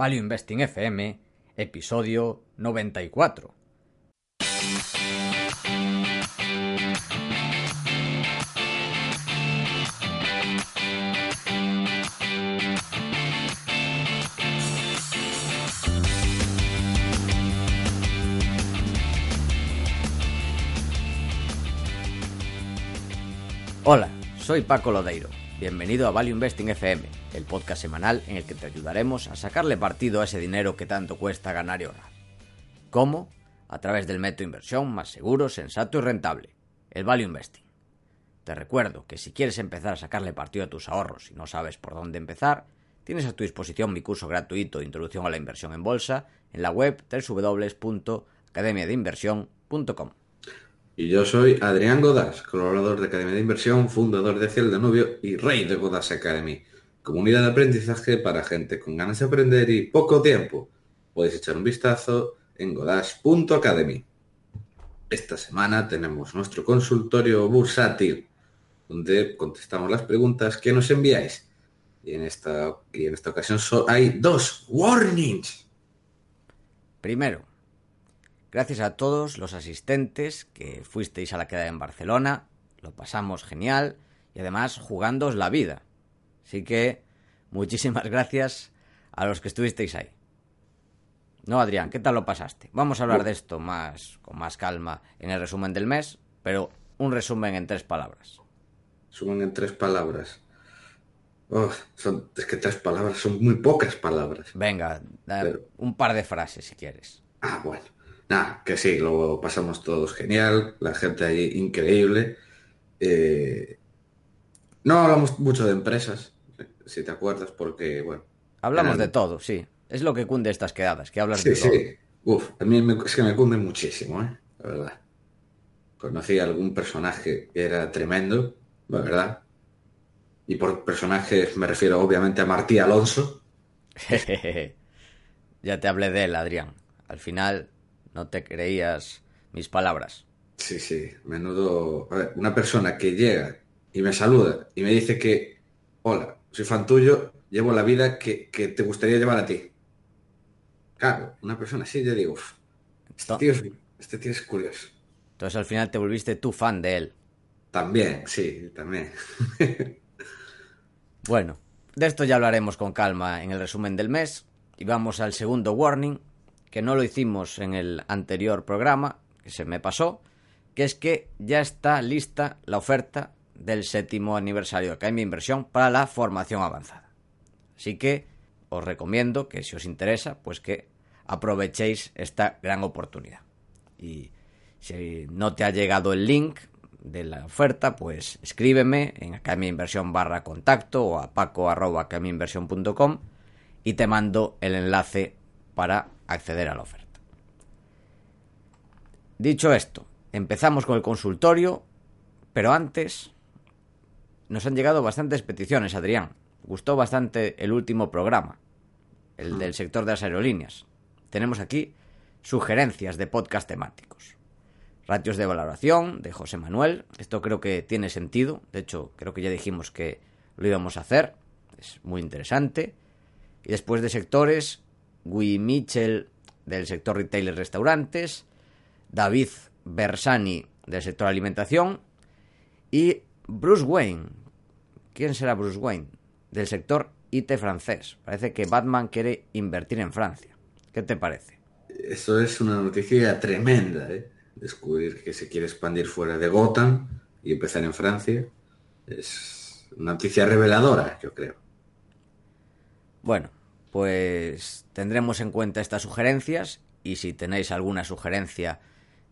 Value Investing FM, episodio 94. Hola, soy Paco Lodeiro. Bienvenido a Value Investing FM, el podcast semanal en el que te ayudaremos a sacarle partido a ese dinero que tanto cuesta ganar y ahorrar. ¿Cómo? A través del método de inversión más seguro, sensato y rentable, el Value Investing. Te recuerdo que si quieres empezar a sacarle partido a tus ahorros y no sabes por dónde empezar, tienes a tu disposición mi curso gratuito de Introducción a la Inversión en Bolsa en la web www.academiadeinversión.com. Y yo soy Adrián Godas, colaborador de Academia de Inversión, fundador de Ciel Danubio y rey de Godas Academy, comunidad de aprendizaje para gente con ganas de aprender y poco tiempo. Podéis echar un vistazo en godas.academy. Esta semana tenemos nuestro consultorio bursátil, donde contestamos las preguntas que nos enviáis. Y en esta, y en esta ocasión so- hay dos warnings. Primero, gracias a todos los asistentes que fuisteis a la queda en Barcelona, lo pasamos genial y además jugándoos la vida. Así que muchísimas gracias a los que estuvisteis ahí. No, Adrián, ¿qué tal lo pasaste? Vamos a hablar de esto más con más calma en el resumen del mes, pero un resumen en tres palabras. Suman en tres palabras. Oh, son, es que tres palabras son muy pocas palabras. Venga, Pero- un par de frases si quieres. Ah, bueno. Nada, que sí, lo pasamos todos genial, la gente allí increíble. Eh, no hablamos mucho de empresas, si te acuerdas, porque, bueno. Hablamos eran- de todo, sí. Es lo que cunde estas quedadas, que hablas Sí, de todo. sí. Uf, a mí me- es que me cunde muchísimo, ¿eh? La verdad. Conocí a algún personaje que era tremendo, la verdad. Y por personajes me refiero obviamente a Martí Alonso. ya te hablé de él, Adrián. Al final no te creías mis palabras. Sí, sí, menudo. A ver, una persona que llega y me saluda y me dice que, hola, soy fan tuyo, llevo la vida que, que te gustaría llevar a ti. Claro, una persona así, yo digo, "Uf, este tío, es, este tío es curioso. Entonces al final te volviste tú fan de él. También, sí, también. Bueno, de esto ya hablaremos con calma en el resumen del mes. Y vamos al segundo warning, que no lo hicimos en el anterior programa, que se me pasó, que es que ya está lista la oferta del séptimo aniversario de Academia de Inversión para la formación avanzada. Así que os recomiendo que si os interesa, pues que aprovechéis esta gran oportunidad. Y si no te ha llegado el link de la oferta, pues escríbeme en Academia de Inversión barra contacto o a paco arroba academiainversión.com y te mando el enlace para acceder a la oferta. Dicho esto, empezamos con el consultorio, pero antes nos han llegado bastantes peticiones, Adrián. Gustó bastante el último programa, el del sector de las aerolíneas. Tenemos aquí sugerencias de podcast temáticos. Ratios de valoración de José Manuel. Esto creo que tiene sentido. De hecho, creo que ya dijimos que lo íbamos a hacer. Es muy interesante. Y después de sectores, Guy Mitchell del sector retail y restaurantes, David Bersani del sector alimentación y Bruce Wayne. ¿Quién será Bruce Wayne? Del sector IT francés. Parece que Batman quiere invertir en Francia. ¿Qué te parece? Eso es una noticia tremenda, ¿eh? Descubrir que se quiere expandir fuera de Gotham y empezar en Francia. Es una noticia reveladora, yo creo. Bueno, pues tendremos en cuenta estas sugerencias y si tenéis alguna sugerencia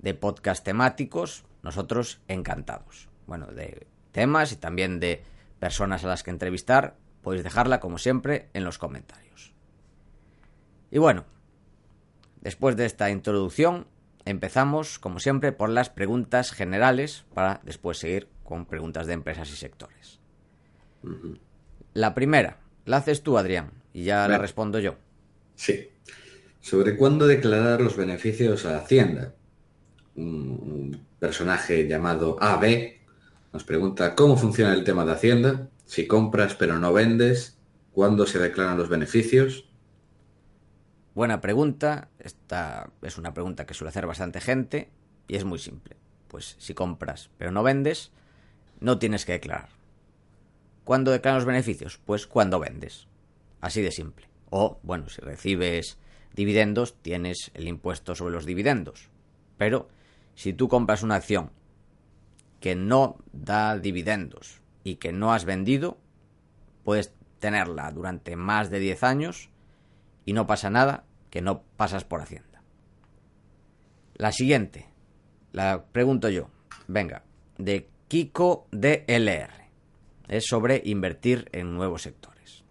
de podcast temáticos, nosotros encantados. Bueno, de temas y también de personas a las que entrevistar, podéis dejarla como siempre en los comentarios. Y bueno, después de esta introducción, empezamos como siempre por las preguntas generales para después seguir con preguntas de empresas y sectores. La primera, la haces tú, Adrián, y ya la respondo yo. Sí. Sobre cuándo declarar los beneficios a Hacienda. Un, un personaje llamado AB nos pregunta cómo funciona el tema de Hacienda, si compras pero no vendes, cuándo se declaran los beneficios. Buena pregunta. Esta es una pregunta que suele hacer bastante gente y es muy simple. Pues si compras pero no vendes, no tienes que declarar. ¿Cuándo declaran los beneficios? Pues cuando vendes. Así de simple. O, bueno, si recibes dividendos, tienes el impuesto sobre los dividendos. Pero si tú compras una acción que no da dividendos y que no has vendido, puedes tenerla durante más de 10 años y no pasa nada que no pasas por Hacienda. La siguiente, la pregunto yo, venga, de Kiko DLR. Es sobre invertir en nuevos sectores.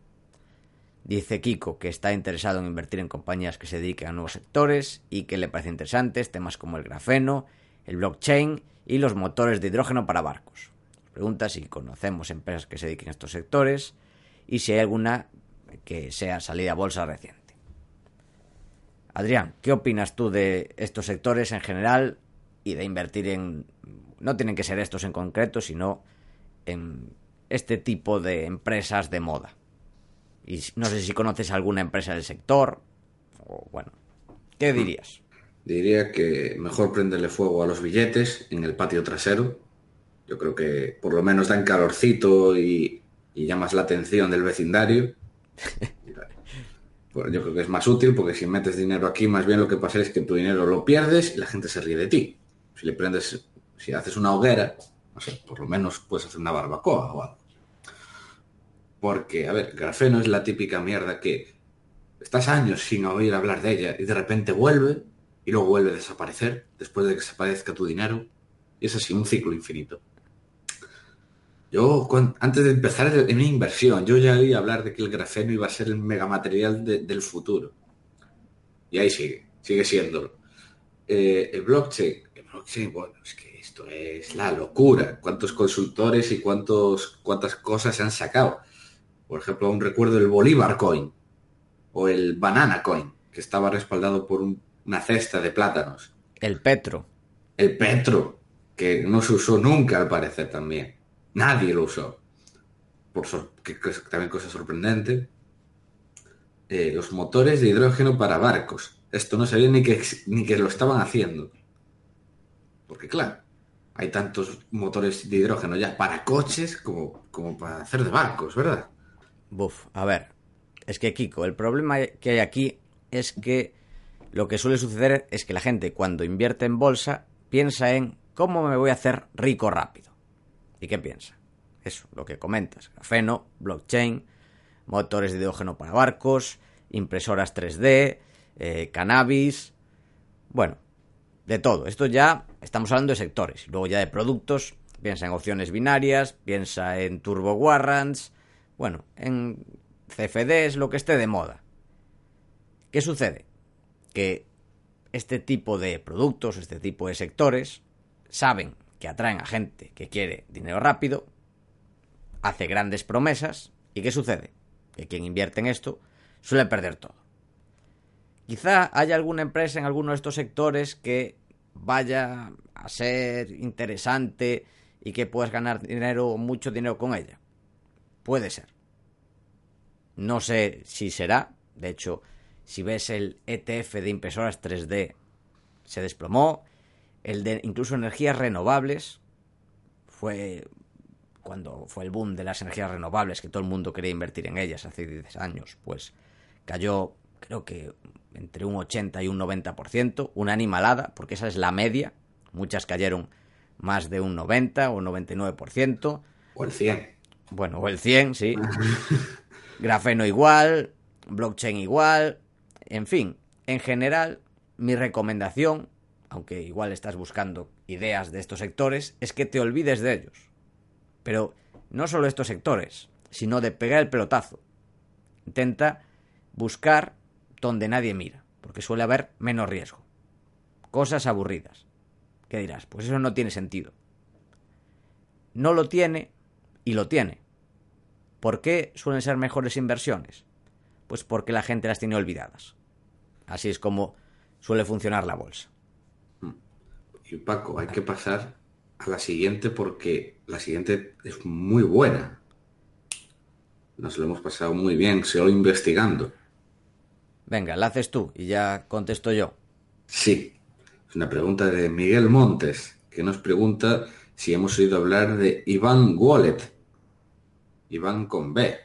Dice Kiko que está interesado en invertir en compañías que se dediquen a nuevos sectores y que le parecen interesantes temas como el grafeno, el blockchain y los motores de hidrógeno para barcos. Pregunta si conocemos empresas que se dediquen a estos sectores y si hay alguna que sea salida a bolsa reciente. Adrián, ¿qué opinas tú de estos sectores en general y de invertir en... No tienen que ser estos en concreto, sino en este tipo de empresas de moda. Y no sé si conoces alguna empresa del sector, o bueno, ¿qué dirías? Diría que mejor prenderle fuego a los billetes en el patio trasero. Yo creo que por lo menos dan calorcito y, y llamas la atención del vecindario. Pues yo creo que es más útil porque si metes dinero aquí, más bien lo que pasa es que tu dinero lo pierdes y la gente se ríe de ti. Si le prendes, si haces una hoguera, no sé, por lo menos puedes hacer una barbacoa o algo. Porque, a ver, grafeno es la típica mierda que estás años sin oír hablar de ella y de repente vuelve y luego vuelve a desaparecer después de que desaparezca tu dinero. Y es así, un ciclo infinito. Yo, antes de empezar en una inversión, yo ya oí hablar de que el grafeno iba a ser el megamaterial del futuro. Y ahí sigue, sigue siéndolo. Eh, el blockchain, el blockchain, bueno, es que esto es la locura. Cuántos consultores y cuántos, cuántas cosas se han sacado. Por ejemplo, un recuerdo el Bolívar Coin o el Banana Coin, que estaba respaldado por una cesta de plátanos. El Petro. El Petro, que no se usó nunca al parecer también. Nadie lo usó. Por que, también cosa sorprendente. Eh, los motores de hidrógeno para barcos. Esto no sabía ni que, ni que lo estaban haciendo. Porque claro, hay tantos motores de hidrógeno ya para coches como, como para hacer de barcos, ¿verdad? Buf, a ver. Es que Kiko, el problema que hay aquí es que lo que suele suceder es que la gente cuando invierte en bolsa piensa en cómo me voy a hacer rico rápido. ¿Y qué piensa? Eso, lo que comentas. Grafeno, blockchain, motores de hidrógeno para barcos, impresoras 3D, eh, cannabis. Bueno, de todo. Esto ya estamos hablando de sectores. Luego ya de productos, piensa en opciones binarias, piensa en turbo warrants, bueno, en CFDs, lo que esté de moda. ¿Qué sucede? Que este tipo de productos, este tipo de sectores, saben que atraen a gente que quiere dinero rápido, hace grandes promesas y ¿qué sucede? Que quien invierte en esto suele perder todo. Quizá haya alguna empresa en alguno de estos sectores que vaya a ser interesante y que puedas ganar dinero, mucho dinero con ella. Puede ser. No sé si será. De hecho, si ves el ETF de impresoras 3D, se desplomó el de incluso energías renovables, fue cuando fue el boom de las energías renovables, que todo el mundo quería invertir en ellas hace 10 años, pues cayó creo que entre un 80 y un 90%, una animalada, porque esa es la media, muchas cayeron más de un 90 o 99%. O el 100. Bueno, o el 100, sí. Grafeno igual, blockchain igual, en fin, en general, mi recomendación aunque igual estás buscando ideas de estos sectores, es que te olvides de ellos. Pero no solo estos sectores, sino de pegar el pelotazo. Intenta buscar donde nadie mira, porque suele haber menos riesgo. Cosas aburridas. ¿Qué dirás? Pues eso no tiene sentido. No lo tiene y lo tiene. ¿Por qué suelen ser mejores inversiones? Pues porque la gente las tiene olvidadas. Así es como suele funcionar la bolsa. Y Paco, hay que pasar a la siguiente porque la siguiente es muy buena. Nos lo hemos pasado muy bien, solo investigando. Venga, la haces tú y ya contesto yo. Sí. Es una pregunta de Miguel Montes, que nos pregunta si hemos oído hablar de Iván Wallet. Iván con B.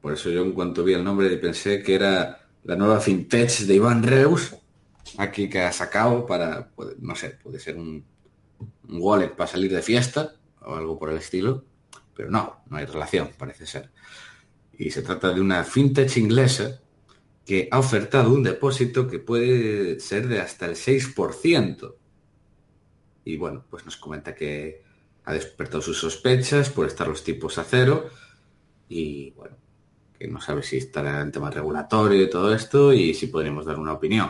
Por eso yo en cuanto vi el nombre pensé que era la nueva fintech de Iván Reus, aquí que ha sacado para, no sé, puede ser un, wallet para salir de fiesta o algo por el estilo, pero no, no hay relación, parece ser. Y se trata de una fintech inglesa que ha ofertado un depósito que puede ser de hasta el 6%. Y bueno, pues nos comenta que ha despertado sus sospechas por estar los tipos a cero y bueno, que no sabe si estará en tema regulatorio y todo esto y si podríamos dar una opinión.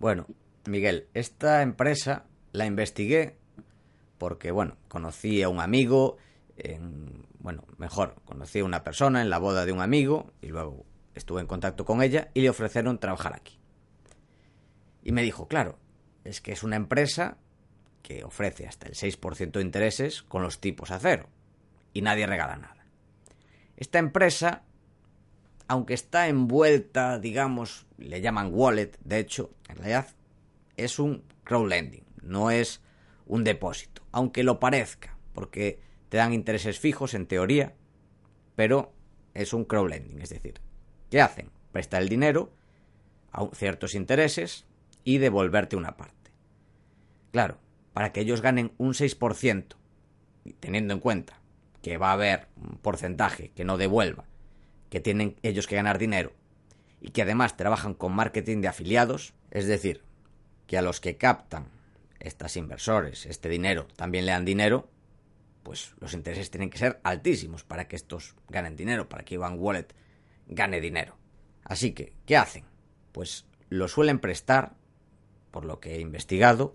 Bueno, Miguel, esta empresa la investigué porque, bueno, conocí a un amigo, en, bueno, mejor, conocí a una persona en la boda de un amigo y luego estuve en contacto con ella y le ofrecieron trabajar aquí. Y me dijo, claro, es que es una empresa que ofrece hasta el 6% de intereses con los tipos a cero y nadie regala nada. Esta empresa, aunque está envuelta, digamos, le llaman wallet, de hecho, en realidad es un crowdlending, no es un depósito, aunque lo parezca, porque te dan intereses fijos en teoría, pero es un crowdlending, es decir, ¿qué hacen? Prestar el dinero a ciertos intereses y devolverte una parte. Claro, para que ellos ganen un 6%, teniendo en cuenta que va a haber un porcentaje que no devuelva, que tienen ellos que ganar dinero y que además trabajan con marketing de afiliados, es decir, que a los que captan estas inversores este dinero también le dan dinero, pues los intereses tienen que ser altísimos para que estos ganen dinero, para que Ivan Wallet gane dinero. Así que, ¿qué hacen? Pues lo suelen prestar, por lo que he investigado,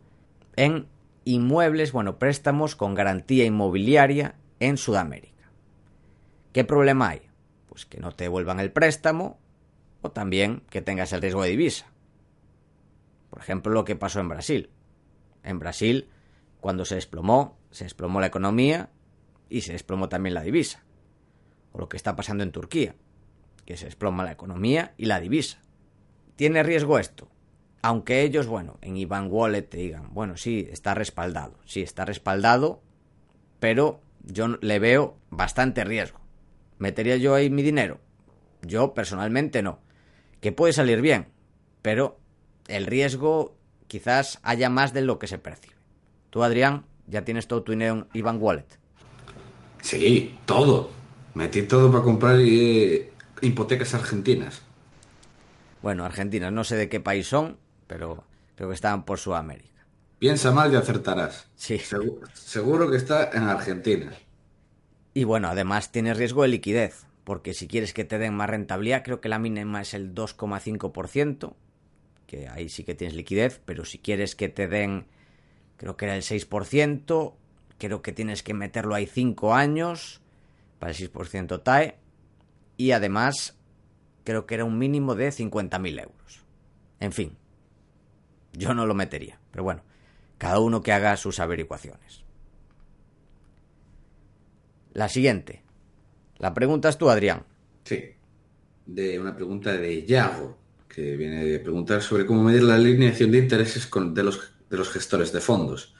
en inmuebles, bueno, préstamos con garantía inmobiliaria en Sudamérica. ¿Qué problema hay? Pues que no te devuelvan el préstamo o también que tengas el riesgo de divisa. Por ejemplo, lo que pasó en Brasil. En Brasil, cuando se desplomó, se desplomó la economía y se desplomó también la divisa. O lo que está pasando en Turquía, que se desploma la economía y la divisa. ¿Tiene riesgo esto? Aunque ellos, bueno, en Ivan Wallet te digan, bueno, sí, está respaldado, sí, está respaldado, pero yo le veo bastante riesgo. ¿Metería yo ahí mi dinero? Yo personalmente no. Que puede salir bien, pero el riesgo quizás haya más de lo que se percibe. Tú, Adrián, ya tienes todo tu dinero en Ivan Wallet. Sí, todo. Metí todo para comprar eh, hipotecas argentinas. Bueno, argentinas, no sé de qué país son, pero creo que estaban por Sudamérica. Piensa mal y acertarás. Sí. Seguro, seguro que está en Argentina. Y bueno, además tienes riesgo de liquidez, porque si quieres que te den más rentabilidad, creo que la mínima es el 2,5%, que ahí sí que tienes liquidez, pero si quieres que te den, creo que era el 6%, creo que tienes que meterlo ahí 5 años para el 6% TAE, y además creo que era un mínimo de 50.000 euros. En fin, yo no lo metería, pero bueno, cada uno que haga sus averiguaciones. La siguiente. La preguntas tú, Adrián. Sí. De una pregunta de Yago, que viene de preguntar sobre cómo medir la alineación de intereses de, los, de los gestores de fondos.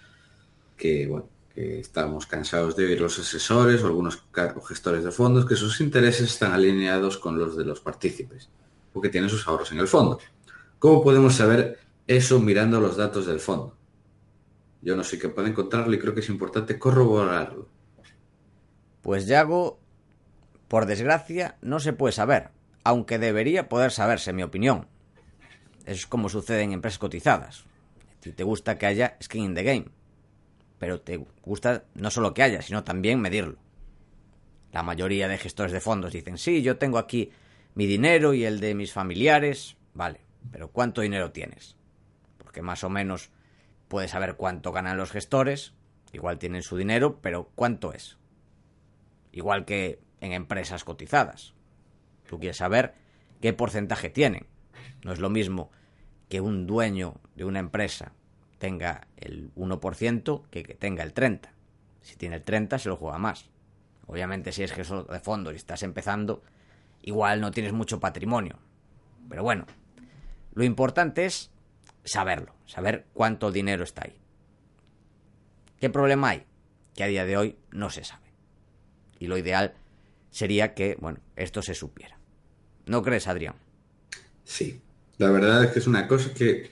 Que, bueno, que estamos cansados de oír los asesores o algunos gestores de fondos que sus intereses están alineados con los de los partícipes o que tienen sus ahorros en el fondo. ¿Cómo podemos saber eso mirando los datos del fondo? Yo no sé qué puede encontrarlo y creo que es importante corroborarlo. Pues Yago, por desgracia, no se puede saber, aunque debería poder saberse, en mi opinión. Es como sucede en empresas cotizadas. Si te gusta que haya skin in the game, pero te gusta no solo que haya, sino también medirlo. La mayoría de gestores de fondos dicen, sí, yo tengo aquí mi dinero y el de mis familiares, vale, pero ¿cuánto dinero tienes? Porque más o menos puedes saber cuánto ganan los gestores, igual tienen su dinero, pero ¿cuánto es? Igual que en empresas cotizadas. Tú quieres saber qué porcentaje tienen. No es lo mismo que un dueño de una empresa tenga el 1% que que tenga el 30%. Si tiene el 30% se lo juega más. Obviamente si es gestor de fondos y estás empezando, igual no tienes mucho patrimonio. Pero bueno, lo importante es saberlo, saber cuánto dinero está ahí. ¿Qué problema hay? Que a día de hoy no se sabe. Y lo ideal sería que, bueno, esto se supiera. ¿No crees, Adrián? Sí. La verdad es que es una cosa que,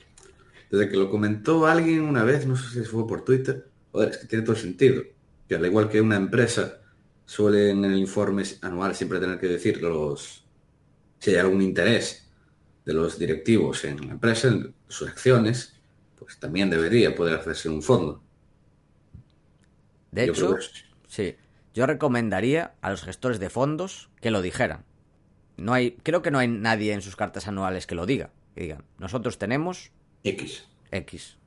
desde que lo comentó alguien una vez, no sé si fue por Twitter, joder, es que tiene todo sentido. Que al igual que una empresa suele en el informe anual siempre tener que decir los, si hay algún interés de los directivos en la empresa, en sus acciones, pues también debería poder hacerse un fondo. De Yo hecho, sí, yo recomendaría a los gestores de fondos que lo dijeran. No hay, creo que no hay nadie en sus cartas anuales que lo diga. Que digan, nosotros tenemos X. X.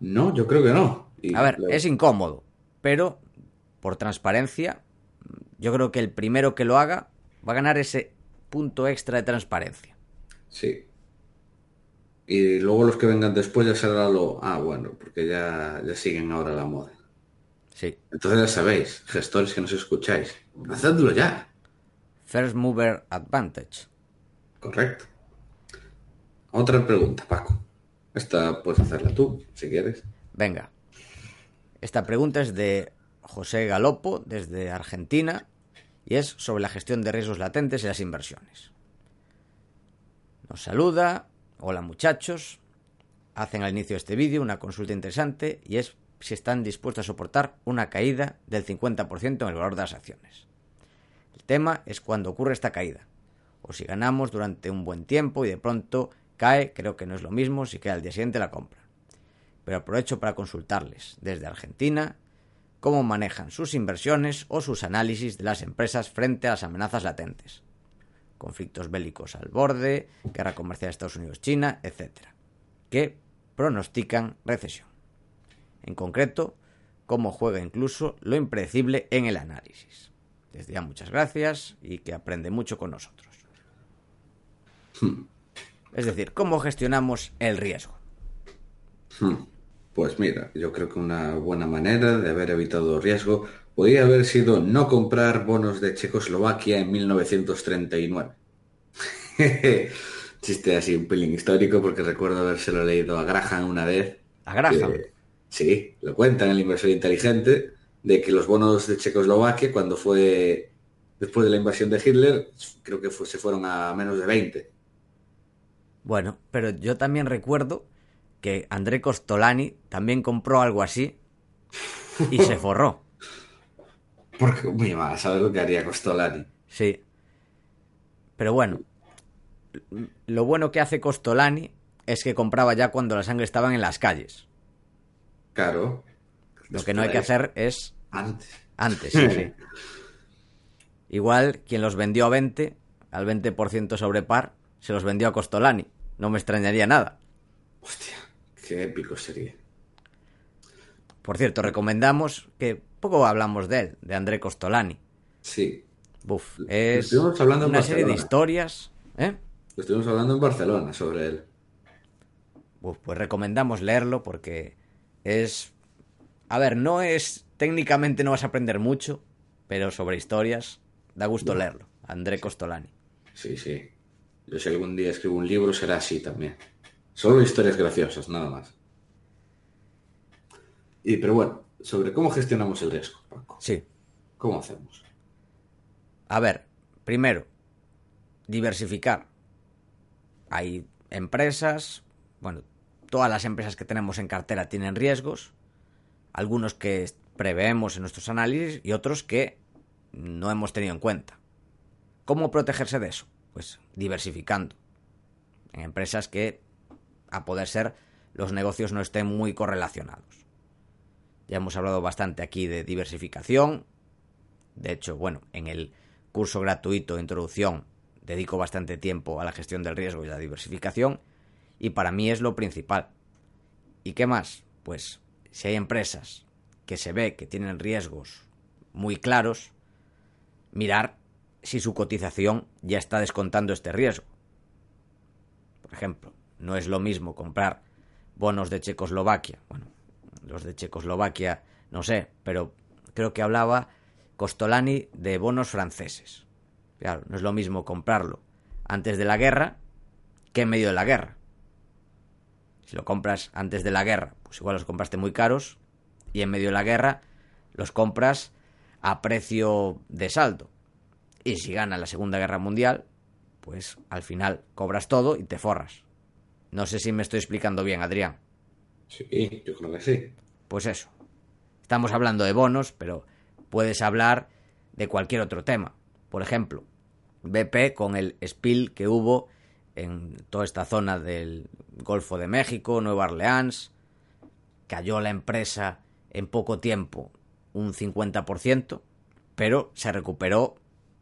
No, yo creo que no. Y A ver, es incómodo, pero por transparencia, yo creo que el primero que lo haga va a ganar ese punto extra de transparencia. Sí. Y luego los que vengan después ya será lo... Ah, bueno, porque ya, ya siguen ahora la moda. Sí. Entonces ya sabéis, gestores que nos escucháis, hacedlo ya. First Mover Advantage. Correcto. Otra pregunta, Paco. Esta puedes hacerla tú, si quieres. Venga. Esta pregunta es de José Galopo, desde Argentina, y es sobre la gestión de riesgos latentes y las inversiones. Nos saluda. Hola muchachos. Hacen al inicio de este vídeo una consulta interesante y es si están dispuestos a soportar una caída del 50% en el valor de las acciones. El tema es cuando ocurre esta caída. O si ganamos durante un buen tiempo y de pronto cae, creo que no es lo mismo si cae al día siguiente la compra pero aprovecho para consultarles desde Argentina cómo manejan sus inversiones o sus análisis de las empresas frente a las amenazas latentes. Conflictos bélicos al borde, guerra comercial Estados Unidos-China, etc. Que pronostican recesión. En concreto, cómo juega incluso lo impredecible en el análisis. Desde ya muchas gracias y que aprende mucho con nosotros. Es decir, cómo gestionamos el riesgo. Pues mira, yo creo que una buena manera de haber evitado riesgo podría haber sido no comprar bonos de Checoslovaquia en 1939. Chiste así un pelín histórico porque recuerdo habérselo leído a Graham una vez. A Graham. que- sí, lo cuenta en el inversor inteligente de que los bonos de Checoslovaquia cuando fue después de la invasión de Hitler creo que fue- se fueron a menos de 20. Bueno, pero yo también recuerdo que André Costolani también compró algo así y se forró. Porque, muy mal, ¿sabes lo que haría Costolani? Sí. Pero bueno, lo bueno que hace Costolani es que compraba ya cuando la sangre estaban en las calles. Claro. Lo que no hay que hacer es Antes. antes. sí, sí. Igual quien los vendió a 20, al 20% sobre par, se los vendió a Costolani. No me extrañaría nada. Hostia, qué épico sería. Por cierto, recomendamos que poco hablamos de él, de André Costolani. Sí. Buf, es estuvimos hablando en una serie de historias. ¿eh? Estuvimos hablando en Barcelona sobre él. Buf, pues recomendamos leerlo porque es... A ver, no es... Técnicamente no vas a aprender mucho, pero sobre historias da gusto leerlo. André Costolani. Sí, sí. Yo si algún día escribo un libro será así también. Solo historias graciosas, nada más. Y pero bueno, sobre cómo gestionamos el riesgo, Paco. Sí. ¿Cómo hacemos? A ver, primero, diversificar. Hay empresas, bueno, todas las empresas que tenemos en cartera tienen riesgos, algunos que preveemos en nuestros análisis y otros que no hemos tenido en cuenta. ¿Cómo protegerse de eso? Pues diversificando. En empresas que, a poder ser, los negocios no estén muy correlacionados. Ya hemos hablado bastante aquí de diversificación. De hecho, bueno, en el curso gratuito de introducción dedico bastante tiempo a la gestión del riesgo y la diversificación. Y para mí es lo principal. ¿Y qué más? Pues si hay empresas que se ve que tienen riesgos muy claros, mirar si su cotización ya está descontando este riesgo. Por ejemplo, no es lo mismo comprar bonos de Checoslovaquia. Bueno, los de Checoslovaquia no sé, pero creo que hablaba Costolani de bonos franceses. Claro, no es lo mismo comprarlo antes de la guerra que en medio de la guerra. Si lo compras antes de la guerra, pues igual los compraste muy caros y en medio de la guerra los compras a precio de saldo. Y si gana la Segunda Guerra Mundial, pues al final cobras todo y te forras. No sé si me estoy explicando bien, Adrián. Sí, yo creo que sí. Pues eso. Estamos hablando de bonos, pero puedes hablar de cualquier otro tema. Por ejemplo, BP con el spill que hubo en toda esta zona del Golfo de México, Nueva Orleans, cayó la empresa en poco tiempo un 50%, pero se recuperó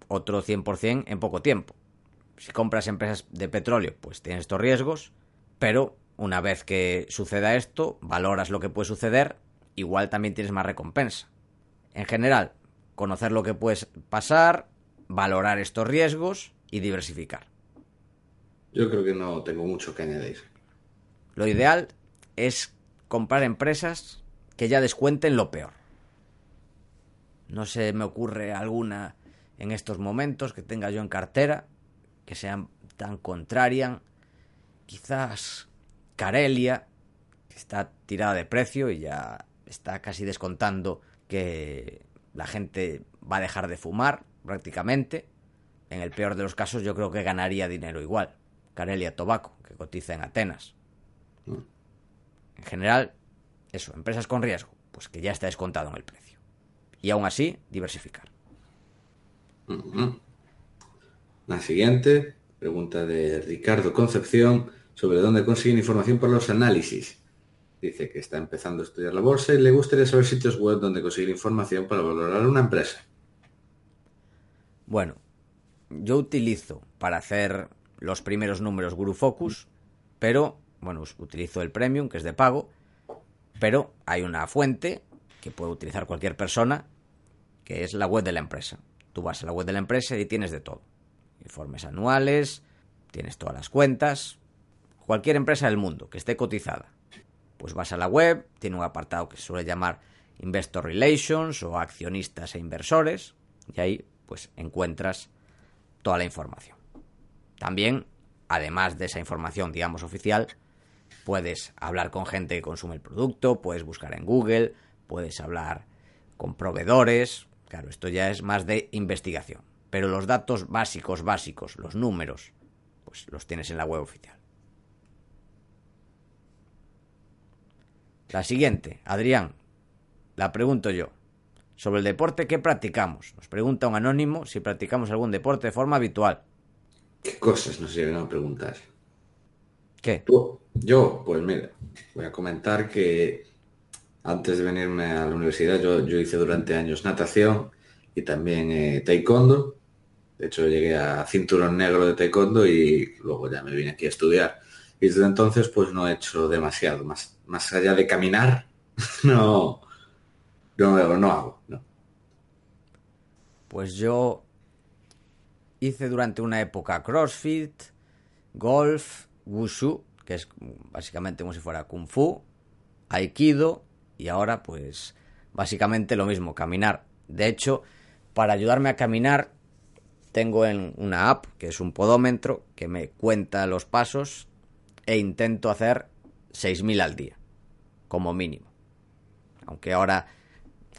otro 100% en poco tiempo. Si compras empresas de petróleo, pues tienes estos riesgos, pero una vez que suceda esto, valoras lo que puede suceder, igual también tienes más recompensa. En general, conocer lo que puede pasar, valorar estos riesgos y diversificar. Yo creo que no tengo mucho que añadir. Lo ideal es comprar empresas que ya descuenten lo peor. No se me ocurre alguna en estos momentos que tenga yo en cartera que sean tan contrarian. Quizás Carelia, que está tirada de precio y ya está casi descontando que la gente va a dejar de fumar prácticamente. En el peor de los casos yo creo que ganaría dinero igual. Carelia Tobacco, que cotiza en Atenas. Mm. En general, eso, empresas con riesgo, pues que ya está descontado en el precio. Y aún así, diversificar. La siguiente, pregunta de Ricardo Concepción sobre dónde conseguir información para los análisis. Dice que está empezando a estudiar la bolsa y le gustaría saber sitios web donde conseguir información para valorar una empresa. Bueno, yo utilizo para hacer los primeros números Guru Focus, pero, bueno, utilizo el Premium, que es de pago, pero hay una fuente que puede utilizar cualquier persona, que es la web de la empresa. Tú vas a la web de la empresa y tienes de todo. Informes anuales, tienes todas las cuentas, cualquier empresa del mundo que esté cotizada. Pues vas a la web, tiene un apartado que se suele llamar Investor Relations o accionistas e inversores, y ahí pues encuentras toda la información. También, además de esa información, digamos, oficial, puedes hablar con gente que consume el producto, puedes buscar en Google, puedes hablar con proveedores. Claro, esto ya es más de investigación. Pero los datos básicos, básicos, los números, pues los tienes en la web oficial. La siguiente, Adrián, la pregunto yo. Sobre el deporte que practicamos. Nos pregunta un anónimo si practicamos algún deporte de forma habitual. ¿Qué cosas nos llegan a preguntar? ¿Qué? Yo, pues mira, voy a comentar que antes de venirme a la universidad yo, hice durante años natación y también eh, taekwondo. De hecho, llegué a cinturón negro de taekwondo y luego ya me vine aquí a estudiar. Y desde entonces, pues no he hecho demasiado. Más, más allá de caminar, no, no, no hago. No. Pues yo hice durante una época CrossFit, golf, wushu, que es básicamente como si fuera kung fu, aikido y ahora pues básicamente lo mismo, caminar. De hecho, para ayudarme a caminar tengo en una app que es un podómetro que me cuenta los pasos e intento hacer 6.000 al día, como mínimo. Aunque ahora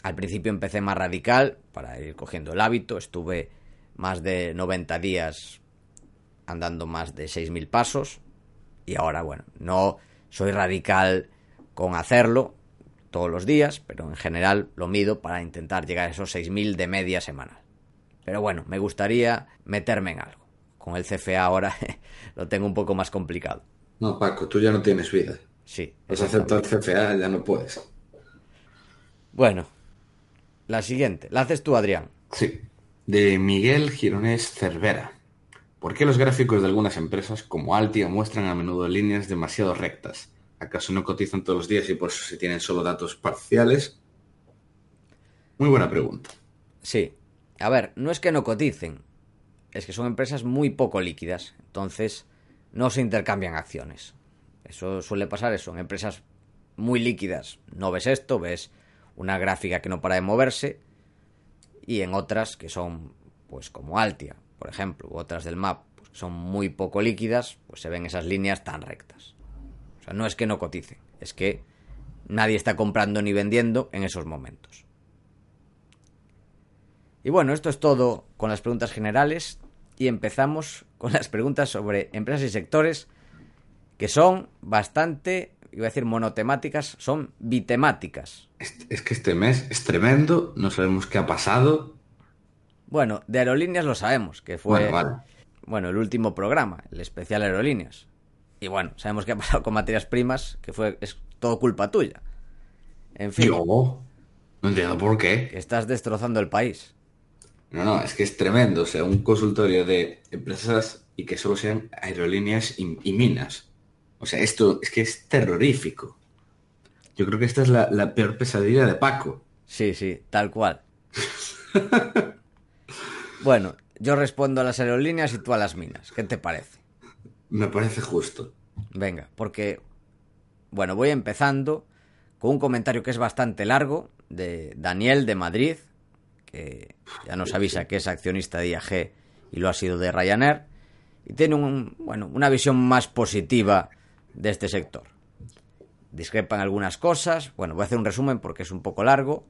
al principio empecé más radical para ir cogiendo el hábito, estuve más de 90 días andando más de 6.000 pasos y ahora, bueno, no soy radical con hacerlo todos los días, pero en general lo mido para intentar llegar a esos 6.000 de media semanal. Pero bueno, me gustaría meterme en algo. Con el CFA ahora lo tengo un poco más complicado. No, Paco, tú ya no tienes vida. Sí. Has aceptado el CFA, ya no puedes. Bueno, la siguiente. La haces tú, Adrián. Sí. De Miguel Gironés Cervera. ¿Por qué los gráficos de algunas empresas como Altia muestran a menudo líneas demasiado rectas? ¿Acaso no cotizan todos los días y por eso se tienen solo datos parciales? Muy buena pregunta. Sí. A ver, no es que no coticen, es que son empresas muy poco líquidas, entonces no se intercambian acciones. Eso suele pasar eso, en empresas muy líquidas no ves esto, ves una gráfica que no para de moverse y en otras que son pues como Altia, por ejemplo, u otras del MAP, pues son muy poco líquidas, pues se ven esas líneas tan rectas. O sea, no es que no coticen, es que nadie está comprando ni vendiendo en esos momentos. Y bueno, esto es todo con las preguntas generales y empezamos con las preguntas sobre empresas y sectores que son bastante, iba a decir monotemáticas, son bitemáticas. Es, que este mes es tremendo, no sabemos qué ha pasado. Bueno, de aerolíneas lo sabemos, que fue bueno, el último programa, el especial aerolíneas. Y bueno, sabemos qué ha pasado con materias primas, que fue es todo culpa tuya. En fin. Yo, no entiendo por qué. Estás destrozando el país. No, no, es que es tremendo. O sea, un consultorio de empresas y que solo sean aerolíneas y, minas. O sea, esto es que es terrorífico. Yo creo que esta es la, la peor pesadilla de Paco. Sí, sí, tal cual. bueno, yo respondo a las aerolíneas y tú a las minas. ¿Qué te parece? Me parece justo. Venga, porque, bueno, voy empezando con un comentario que es bastante largo de Daniel de Madrid, ya nos avisa que es accionista de IAG y lo ha sido de Ryanair, y tiene un, bueno, una visión más positiva de este sector. Discrepan algunas cosas, bueno, voy a hacer un resumen porque es un poco largo.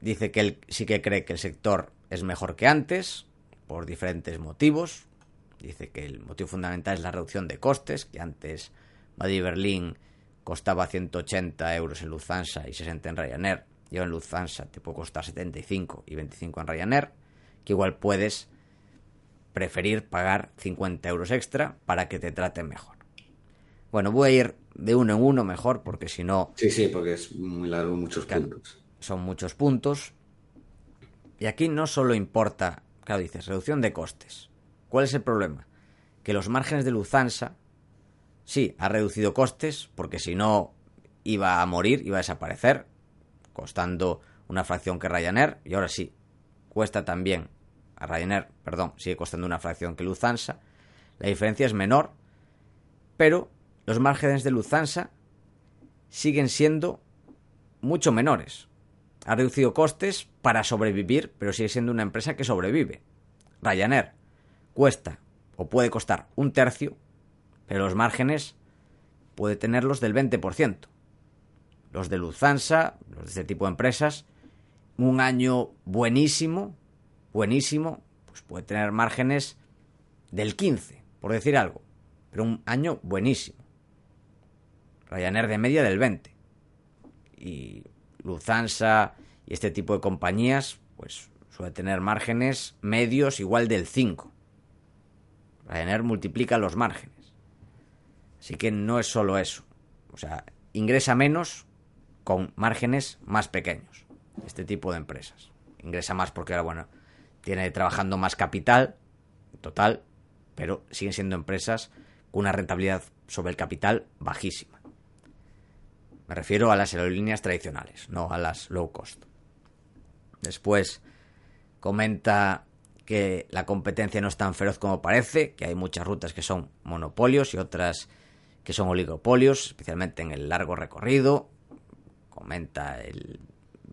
Dice que él sí que cree que el sector es mejor que antes, por diferentes motivos. Dice que el motivo fundamental es la reducción de costes, que antes Madrid-Berlín costaba 180 euros en Lufthansa y 60 en Ryanair yo en Lufthansa te puedo costar 75 y 25 en Ryanair, que igual puedes preferir pagar 50 euros extra para que te traten mejor. Bueno, voy a ir de uno en uno mejor, porque si no... Sí, sí, porque es muy largo, muchos puntos. Son muchos puntos. Y aquí no solo importa, claro, dices, reducción de costes. ¿Cuál es el problema? Que los márgenes de Lufthansa, sí, ha reducido costes, porque si no iba a morir, iba a desaparecer, costando una fracción que Ryanair, y ahora sí, cuesta también a Ryanair, perdón, sigue costando una fracción que Lufthansa. La diferencia es menor, pero los márgenes de Lufthansa siguen siendo mucho menores. Ha reducido costes para sobrevivir, pero sigue siendo una empresa que sobrevive. Ryanair cuesta o puede costar un tercio, pero los márgenes puede tenerlos del 20% los de Lufthansa, los de este tipo de empresas, un año buenísimo, buenísimo, pues puede tener márgenes del 15, por decir algo, pero un año buenísimo. Ryanair de media del 20. Y Lufthansa y este tipo de compañías, pues suele tener márgenes medios igual del 5. Ryanair multiplica los márgenes. Así que no es solo eso. O sea, ingresa menos con márgenes más pequeños. Este tipo de empresas. Ingresa más porque ahora, bueno, tiene trabajando más capital total, pero siguen siendo empresas con una rentabilidad sobre el capital bajísima. Me refiero a las aerolíneas tradicionales, no a las low cost. Después comenta que la competencia no es tan feroz como parece, que hay muchas rutas que son monopolios y otras que son oligopolios, especialmente en el largo recorrido, comenta el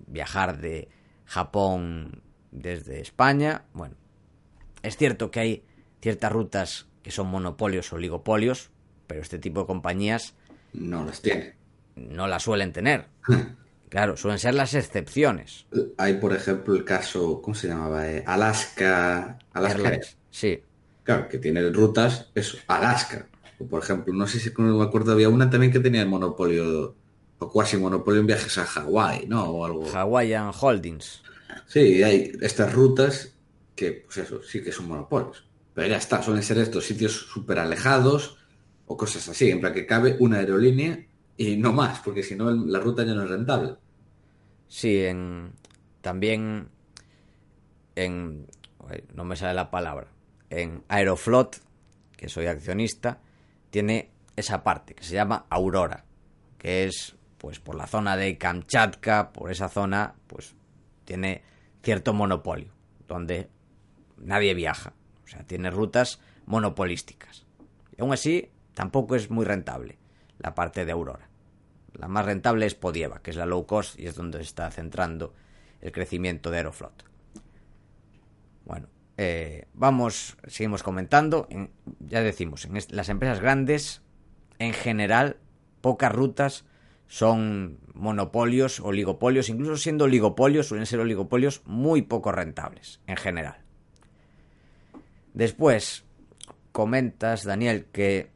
viajar de Japón desde España. Bueno, es cierto que hay ciertas rutas que son monopolios o oligopolios, pero este tipo de compañías no las tiene. No las suelen tener. claro, suelen ser las excepciones. Hay, por ejemplo, el caso, ¿cómo se llamaba? Eh, Alaska. Alaska. Sí. Claro, que tiene rutas, eso, Alaska. O por ejemplo, no sé si me acuerdo, había una también que tenía el monopolio o casi monopolio en viajes a Hawái, ¿no? O algo. Hawaiian Holdings. Sí, hay estas rutas que, pues eso, sí que son monopolios. Pero ya está, suelen ser estos sitios súper alejados o cosas así, en plan que cabe una aerolínea y no más, porque si no la ruta ya no es rentable. Sí, en, también en... No me sale la palabra. En Aeroflot, que soy accionista, tiene esa parte que se llama Aurora, que es pues por la zona de Kamchatka, por esa zona, pues tiene cierto monopolio, donde nadie viaja. O sea, tiene rutas monopolísticas. Y aún así, tampoco es muy rentable la parte de Aurora. La más rentable es Podieva, que es la low cost y es donde se está centrando el crecimiento de Aeroflot. Bueno, eh, vamos, seguimos comentando. En, ya decimos, en las empresas grandes, en general, pocas rutas son monopolios, oligopolios, incluso siendo oligopolios, suelen ser oligopolios muy poco rentables, en general. Después, comentas, Daniel, que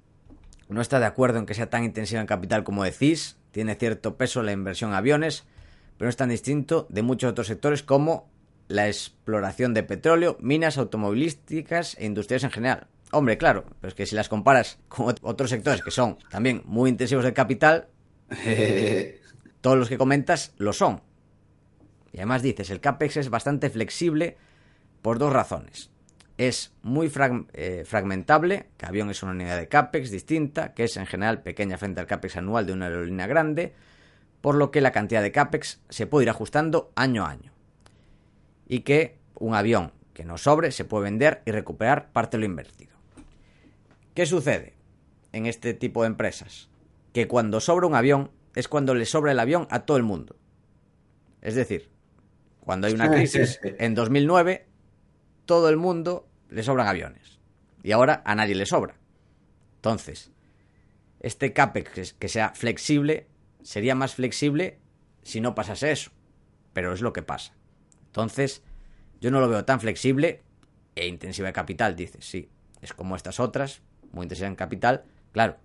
no está de acuerdo en que sea tan intensiva en capital como decís, tiene cierto peso la inversión en aviones, pero no es tan distinto de muchos otros sectores como la exploración de petróleo, minas automovilísticas e industrias en general. Hombre, claro, pero es que si las comparas con otros sectores que son también muy intensivos de capital, todos los que comentas lo son. Y además dices, el CAPEX es bastante flexible por dos razones. Es muy eh, fragmentable, que avión es una unidad de CAPEX distinta, que es en general pequeña frente al CAPEX anual de una aerolínea grande, por lo que la cantidad de CAPEX se puede ir ajustando año a año. Y que un avión que no sobre se puede vender y recuperar parte de lo invertido. ¿Qué sucede en este tipo de empresas? Que cuando sobra un avión es cuando le sobra el avión a todo el mundo. Es decir, cuando hay una crisis en 2009, todo el mundo le sobran aviones. Y ahora a nadie le sobra. Entonces, este CAPEX que sea flexible sería más flexible si no pasase eso. Pero es lo que pasa. Entonces, yo no lo veo tan flexible e intensiva de capital, dices, sí. Es como estas otras, muy intensiva en capital. Claro,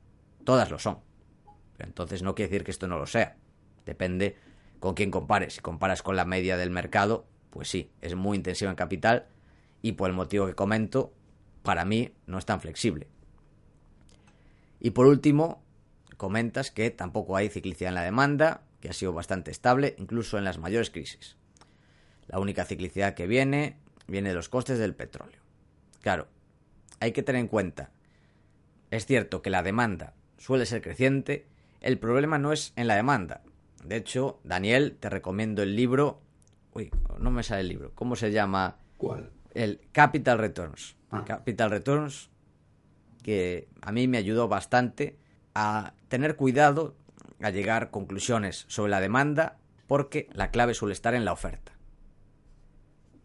todas lo son. Pero entonces no quiere decir que esto no lo sea. Depende con quién compares. Si comparas con la media del mercado, pues sí, es muy intensiva en capital y por el motivo que comento, para mí no es tan flexible. Y por último, comentas que tampoco hay ciclicidad en la demanda, que ha sido bastante estable, incluso en las mayores crisis. La única ciclicidad que viene viene de los costes del petróleo. Claro, hay que tener en cuenta, es cierto que la demanda suele ser creciente, el problema no es en la demanda. De hecho, Daniel, te recomiendo el libro. Uy, no me sale el libro. ¿Cómo se llama? ¿Cuál? El Capital Returns. Ah. Capital Returns, que a mí me ayudó bastante a tener cuidado a llegar a conclusiones sobre la demanda, porque la clave suele estar en la oferta.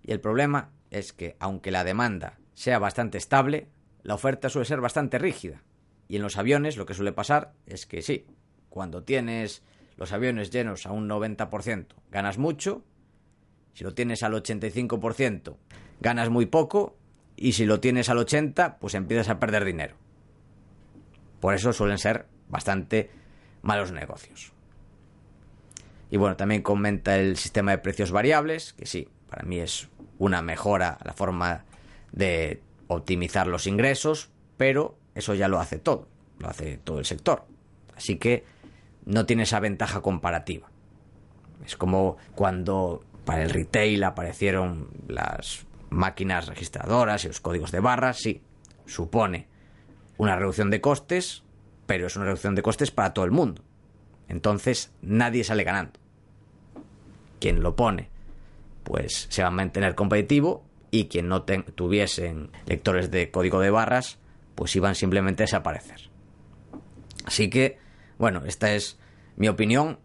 Y el problema es que, aunque la demanda sea bastante estable, la oferta suele ser bastante rígida. Y en los aviones lo que suele pasar es que sí, cuando tienes los aviones llenos a un 90%, ganas mucho. Si lo tienes al 85%, ganas muy poco. Y si lo tienes al 80%, pues empiezas a perder dinero. Por eso suelen ser bastante malos negocios. Y bueno, también comenta el sistema de precios variables, que sí, para mí es una mejora la forma de optimizar los ingresos, pero eso ya lo hace todo, lo hace todo el sector. Así que no tiene esa ventaja comparativa. Es como cuando para el retail aparecieron las máquinas registradoras y los códigos de barras, sí, supone una reducción de costes, pero es una reducción de costes para todo el mundo. Entonces nadie sale ganando. Quien lo pone, pues se va a mantener competitivo y quien no tuviesen lectores de código de barras, pues iban simplemente a desaparecer. Así que bueno, esta es mi opinión.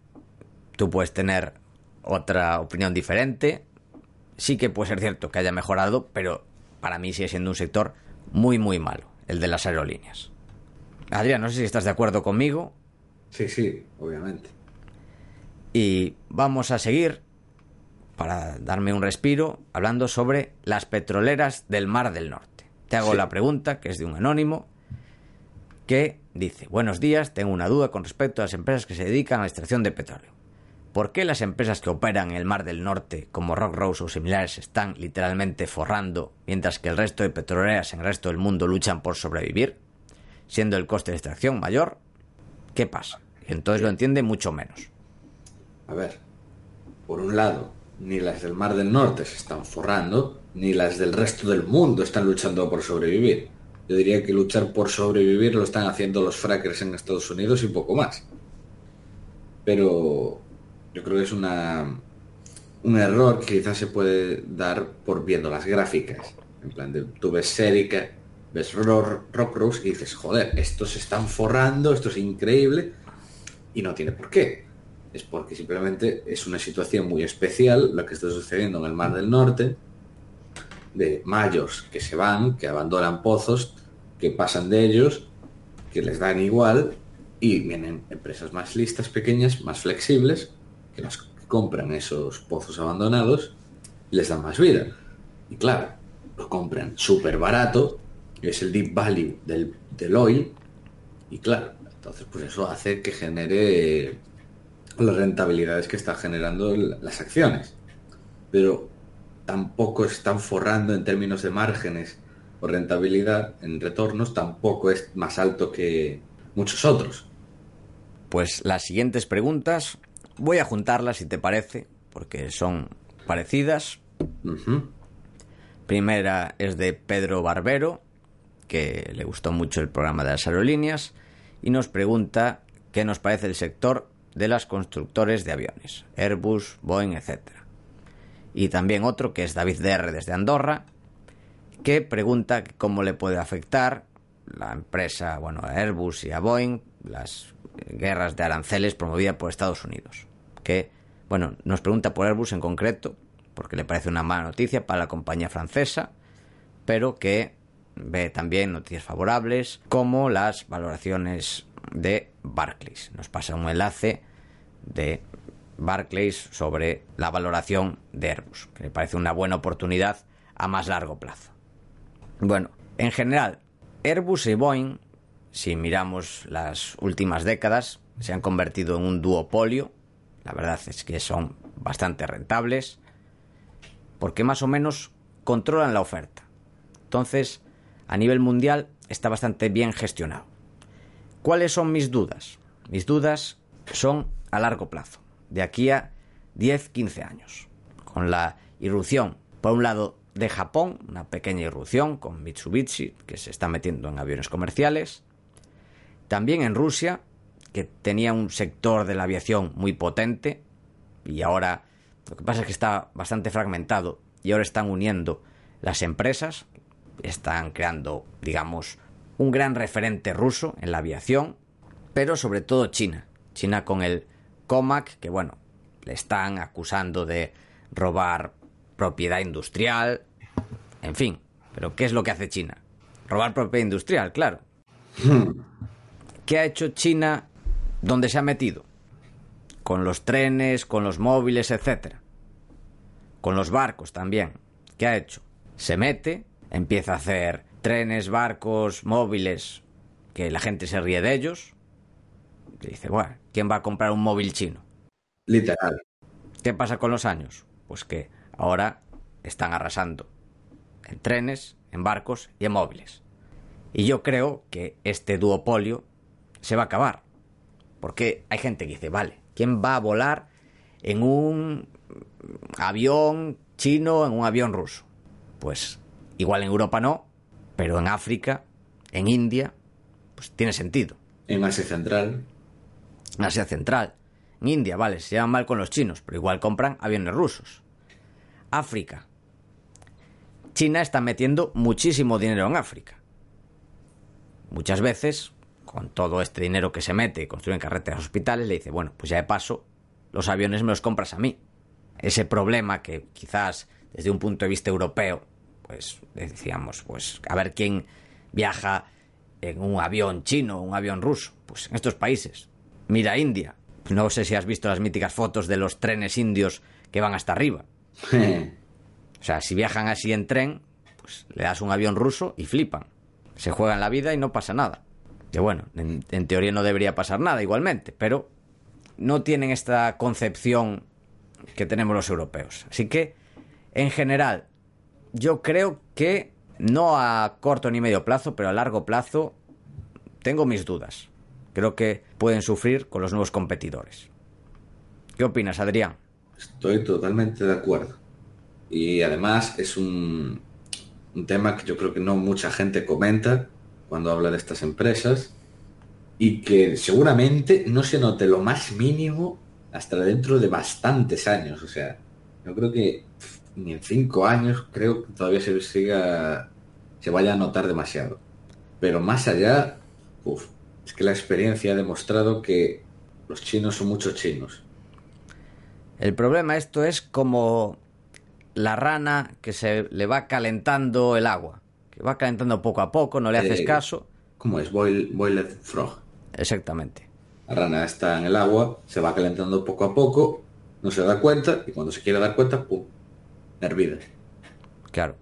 Tú puedes tener otra opinión diferente. Sí que puede ser cierto que haya mejorado, pero para mí sigue siendo un sector muy, muy malo, el de las aerolíneas. Adrián, no sé si estás de acuerdo conmigo. Sí, sí, obviamente. Y vamos a seguir, para darme un respiro, hablando sobre las petroleras del Mar del Norte. Te hago la pregunta, que es de un anónimo, que dice, buenos días, tengo una duda con respecto a las empresas que se dedican a la extracción de petróleo. ¿Por qué las empresas que operan en el Mar del Norte, como Rock Rose o similares, están literalmente forrando, mientras que el resto de petroleras en el resto del mundo luchan por sobrevivir? Siendo el coste de extracción mayor, ¿qué pasa? Y entonces lo entiende mucho menos. A ver, por un lado, ni las del Mar del Norte se están forrando, ni las del resto del mundo están luchando por sobrevivir. Yo diría que luchar por sobrevivir lo están haciendo los frackers en Estados Unidos y poco más. Pero yo creo que es una, un error que quizás se puede dar por viendo las gráficas. En plan, de, tú ves Serica, ves Rock, Rose y dices, joder, estos se están forrando, esto es increíble. Y no tiene por qué. Es porque simplemente es una situación muy especial la que está sucediendo en el Mar del Norte de mayos que se van, que abandonan pozos, que pasan de ellos, que les dan igual, y vienen empresas más listas, pequeñas, más flexibles, que las compran esos pozos abandonados les dan más vida. Y claro, lo compran súper barato, es el deep value del, del oil, y claro, entonces pues eso hace que genere las rentabilidades que está generando las acciones. Pero tampoco están forrando en términos de márgenes o rentabilidad en retornos, tampoco es más alto que muchos otros. Pues las siguientes preguntas voy a juntarlas si te parece, porque son parecidas. Primera es de Pedro Barbero, que le gustó mucho el programa de las aerolíneas, y nos pregunta qué nos parece el sector de las constructores de aviones, Airbus, Boeing, etc. Y también otro que es David DR desde Andorra, que pregunta cómo le puede afectar la empresa, bueno, a Airbus y a Boeing, las guerras de aranceles promovidas por Estados Unidos. Que, bueno, nos pregunta por Airbus en concreto, porque le parece una mala noticia para la compañía francesa, pero que ve también noticias favorables, como las valoraciones de Barclays. Nos pasa un enlace de Barclays sobre la valoración de Airbus, que me parece una buena oportunidad a más largo plazo. Bueno, en general, Airbus y Boeing, si miramos las últimas décadas, se han convertido en un duopolio. La verdad es que son bastante rentables, porque más o menos controlan la oferta. Entonces, a nivel mundial está bastante bien gestionado. ¿Cuáles son mis dudas? Mis dudas son a largo plazo, de aquí a 10-15 años, con la irrupción, por un lado, de Japón, una pequeña irrupción con Mitsubishi, que se está metiendo en aviones comerciales, también en Rusia, que tenía un sector de la aviación muy potente, y ahora lo que pasa es que está bastante fragmentado, y ahora están uniendo las empresas, están creando, digamos, un gran referente ruso en la aviación, pero sobre todo China. China con el Comac, que bueno, le están acusando de robar propiedad industrial, en fin. Pero ¿qué es lo que hace China? Robar propiedad industrial, claro. ¿Qué ha hecho China donde se ha metido? Con los trenes, con los móviles, etcétera. Con los barcos también. ¿Qué ha hecho? Se mete, empieza a hacer trenes, barcos, móviles, que la gente se ríe de ellos. Y dice, bueno, ¿quién va a comprar un móvil chino? Literal. ¿Qué pasa con los años? Pues que ahora están arrasando en trenes, en barcos y en móviles. Y yo creo que este duopolio se va a acabar. Porque hay gente que dice, vale, ¿quién va a volar en un avión chino, en un avión ruso? Pues igual en Europa no, pero en África, en India, pues tiene sentido. En Asia Central. En Asia Central. En India, vale, se llevan mal con los chinos, pero igual compran aviones rusos. África. China está metiendo muchísimo dinero en África. Muchas veces, con todo este dinero que se mete construyen carreteras hospitales, le dice, bueno, pues ya de paso, los aviones me los compras a mí. Ese problema que quizás desde un punto de vista europeo pues decíamos, pues a ver quién viaja en un avión chino un avión ruso. Pues en estos países. Mira India. No sé si has visto las míticas fotos de los trenes indios que van hasta arriba. o sea, si viajan así en tren, pues le das un avión ruso y flipan. Se juegan la vida y no pasa nada. Que bueno, en, en teoría no debería pasar nada igualmente, pero no tienen esta concepción que tenemos los europeos. Así que, en general, yo creo que no a corto ni medio plazo, pero a largo plazo tengo mis dudas. Creo que pueden sufrir con los nuevos competidores. ¿Qué opinas, Adrián? Estoy totalmente de acuerdo. Y además es un, un tema que yo creo que no mucha gente comenta cuando habla de estas empresas y que seguramente no se note lo más mínimo hasta dentro de bastantes años. O sea, yo creo que ni en cinco años creo que todavía se siga se vaya a notar demasiado. Pero más allá, uf, es que la experiencia ha demostrado que los chinos son muchos chinos. El problema esto es como la rana que se le va calentando el agua, que va calentando poco a poco, no le haces Eh, caso. ¿Cómo es? Boil, boiled frog. Exactamente. La rana está en el agua, se va calentando poco a poco, no se da cuenta y cuando se quiere dar cuenta, ¡pum! Hervida. Claro.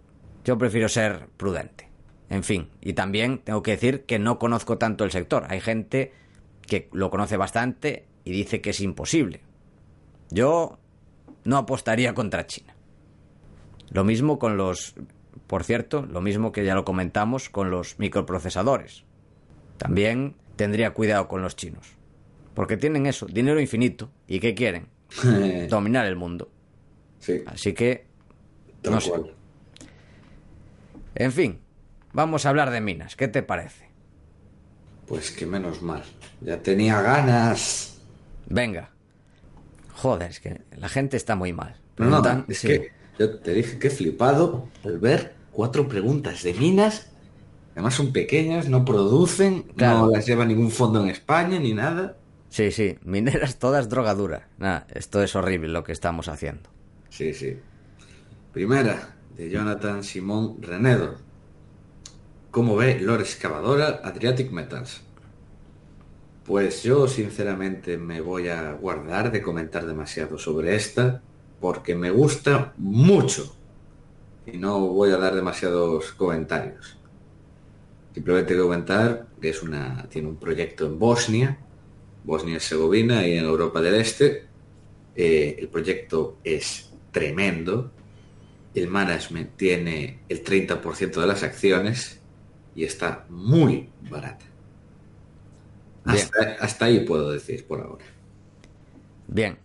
Yo prefiero ser prudente. En fin, y también tengo que decir que no conozco tanto el sector. Hay gente que lo conoce bastante y dice que es imposible. Yo no apostaría contra China. Lo mismo con los, por cierto, lo mismo que ya lo comentamos con los microprocesadores. También tendría cuidado con los chinos. Porque tienen eso, dinero infinito. ¿Y qué quieren? Dominar el mundo. sí, Así que no sé. En fin, vamos a hablar de minas. ¿Qué te parece? Pues que menos mal. Ya tenía ganas. Venga. Joder, es que la gente está muy mal. No, no, es sí. que yo te dije que he flipado al ver cuatro preguntas de minas. Además son pequeñas, no producen, Claro. no las lleva ningún fondo en España ni nada. Sí, sí, mineras todas drogadura. Nada, esto es horrible lo que estamos haciendo. Sí, sí. Primera, de Jonathan Simón Renedo. ¿Cómo ve Lore Excavadora Adriatic Metals? Pues yo sinceramente me voy a guardar de comentar demasiado sobre esta porque me gusta mucho y no voy a dar demasiados comentarios. Simplemente comentar que es una, tiene un proyecto en Bosnia, Bosnia y Herzegovina y en Europa del Este. Eh, el proyecto es tremendo. El management tiene el 30% de las acciones y está muy barata. Hasta, hasta ahí puedo decir por ahora. Bien,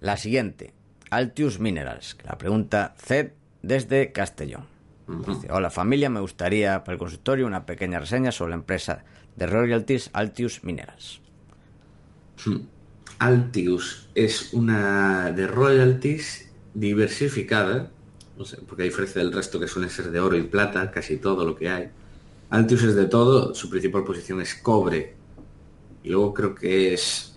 la siguiente. Altius Minerals. La pregunta Zed desde Castellón. Dice, Hola familia, me gustaría para el consultorio una pequeña reseña sobre la empresa de royalties Altius Minerals. Altius es una de royalties diversificada, no sé, porque a diferencia del resto que suelen ser de oro y plata, casi todo lo que hay. Altius es de todo, su principal posición es cobre y luego creo que es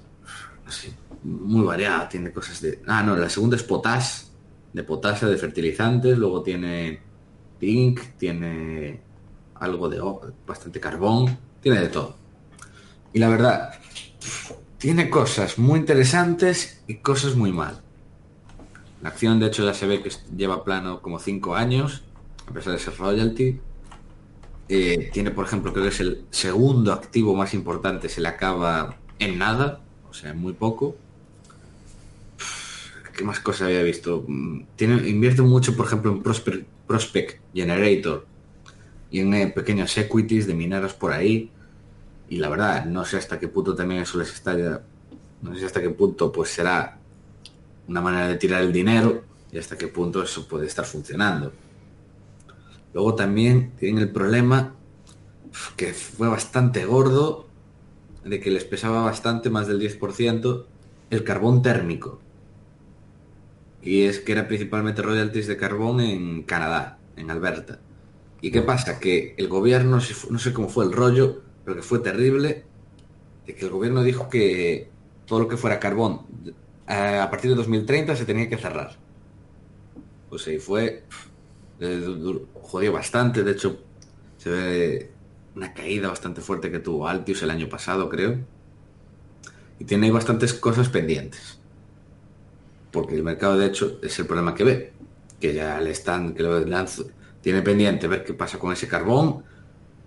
muy variada, tiene cosas de... Ah, no, la segunda es potash, de potasa, de fertilizantes, luego tiene zinc, tiene algo de bastante carbón, tiene de todo. Y la verdad, tiene cosas muy interesantes y cosas muy mal. La acción, de hecho, ya se ve que lleva plano como 5 años, a pesar de ser royalty. Eh, tiene, por ejemplo, creo que es el segundo activo más importante, se le acaba en nada, o sea, muy poco. ¿Qué más cosas había visto? Mm, Tiene, invierte mucho, por ejemplo, en Prosper- Prospect Generator y en eh, pequeños equities de mineros por ahí. Y la verdad, no sé hasta qué punto también eso les está no sé hasta qué punto pues será una manera de tirar el dinero y hasta qué punto eso puede estar funcionando. Luego también tienen el problema que fue bastante gordo, de que les pesaba bastante, más del 10%, el carbón térmico. Y es que era principalmente royalties de carbón en Canadá, en Alberta. ¿Y qué pasa? Que el gobierno, no sé cómo fue el rollo, pero que fue terrible, de que el gobierno dijo que todo lo que fuera carbón eh, a partir de 2030 se tenía que cerrar. Pues ahí fue, eh, jodió bastante, de hecho se ve una caída bastante fuerte que tuvo Altius el año pasado, creo. Y tiene bastantes cosas pendientes. Porque el mercado, de hecho, es el problema que ve. Que ya le están, que lo lanzo, tiene pendiente ver qué pasa con ese carbón,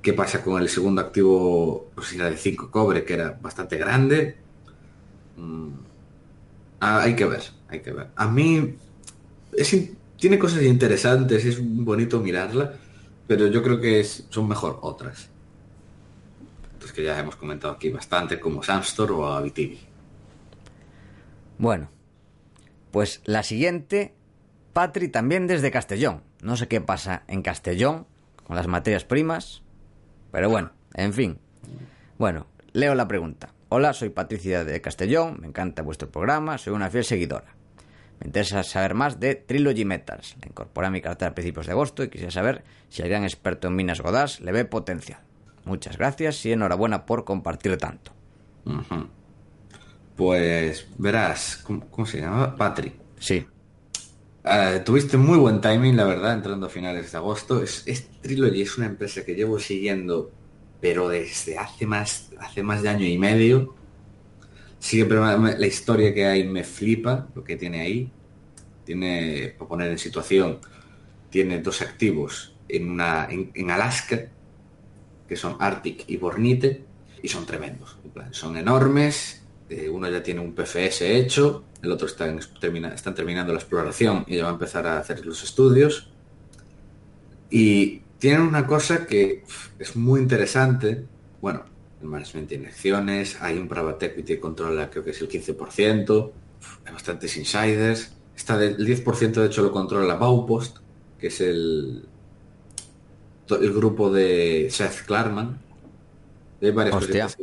qué pasa con el segundo activo, pues era de 5 cobre, que era bastante grande. Mm, ah, hay que ver, hay que ver. A mí es tiene cosas interesantes, es bonito mirarla, pero yo creo que son mejor otras. Pues que ya hemos comentado aquí bastante, como Samstor o Abitibi. Bueno, pues la siguiente, Patri también desde Castellón. No sé qué pasa en Castellón con las materias primas, pero bueno, en fin. Bueno, leo la pregunta. Hola, soy Patricia de Castellón, me encanta vuestro programa, soy una fiel seguidora. Me interesa saber más de Trilogy Metals. La incorporé a mi cartera a principios de agosto y quisiera saber si el gran experto en minas Godás le ve potencial. Muchas gracias y enhorabuena por compartir tanto. Pues verás, ¿cómo, cómo se llama? Patri. Sí, Eh, tuviste muy buen timing, la verdad, entrando a finales de agosto. Es, es Trilogy es una empresa que llevo siguiendo, pero desde hace más, hace más de año y medio. Siempre la historia que hay me flipa, lo que tiene ahí. Tiene, para poner en situación, tiene dos activos en, una, en, Alaska, que son Arctic y Bornite, y son tremendos. son enormes, eh, uno ya tiene un PFS hecho, el otro está en, termina, están terminando la exploración y ya va a empezar a hacer los estudios. Y tienen una cosa que es muy interesante. Bueno, el management de inyecciones, hay un private equity que controla creo que es el 15%, hay bastantes insiders. Está del 10% de hecho lo controla Baupost, que es el, el grupo de Seth Klarman. Hay varias cosas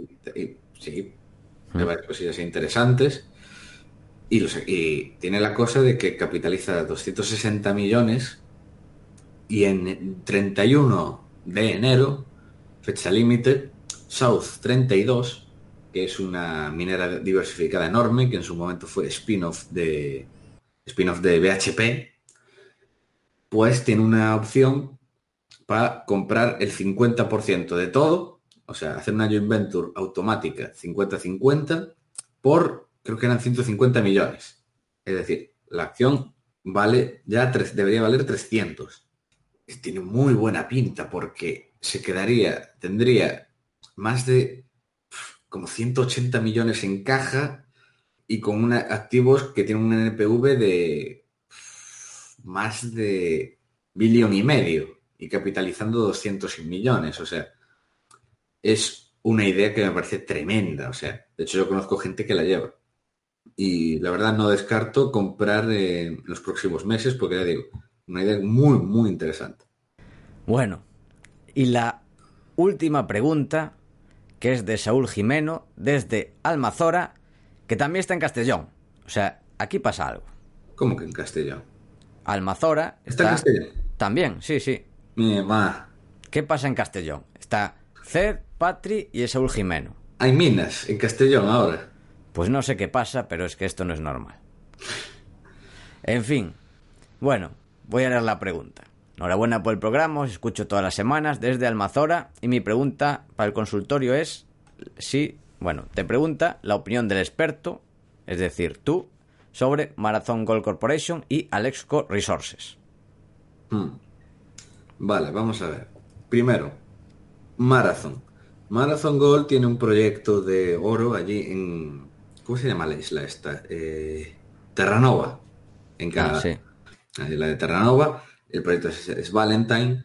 sí, hay varias cosillas interesantes. Y, y, tiene la cosa de que capitaliza 260 millones y en 31 de enero, fecha límite, South 32, que es una minera diversificada enorme, que en su momento fue spin-off de spin-off de BHP, pues tiene una opción para comprar el 50% de todo, o sea, hacer una joint venture automática 50-50 por, creo que eran 150 millones. Es decir, la acción vale ya, tres, debería valer 300. Tiene muy buena pinta porque se quedaría, tendría más de como 180 millones en caja y con una, activos que tienen un NPV de más de billón y medio y capitalizando 200 millones. O sea, es una idea que me parece tremenda. O sea, de hecho yo conozco gente que la lleva. Y la verdad no descarto comprar en los próximos meses porque ya digo, una idea muy, muy interesante. Bueno, y la última pregunta, que es de Saúl Jimeno, desde Almazora, que también está en Castellón. O sea, aquí pasa algo. ¿Cómo que en Castellón? Almazora. ¿Está, en Castellón? También, sí, sí. Mi ma. ¿Qué pasa en Castellón? Está Ced, Patri y Saúl Jimeno. Hay minas en Castellón ahora. Pues no sé qué pasa, pero es que esto no es normal. En fin. Bueno, voy a leer la pregunta. Enhorabuena por el programa, os escucho todas las semanas desde Almazora y mi pregunta para el consultorio es si, bueno, te pregunta la opinión del experto, es decir, tú, sobre Marathon Gold Corporation y Alexco Resources. Hmm. Vale, vamos a ver. Primero, Marathon. Marathon Gold tiene un proyecto de oro allí en... ¿Cómo se llama la isla esta? Eh, Terranova, en Canadá. Ah, la de Terranova. El proyecto es, Valentine.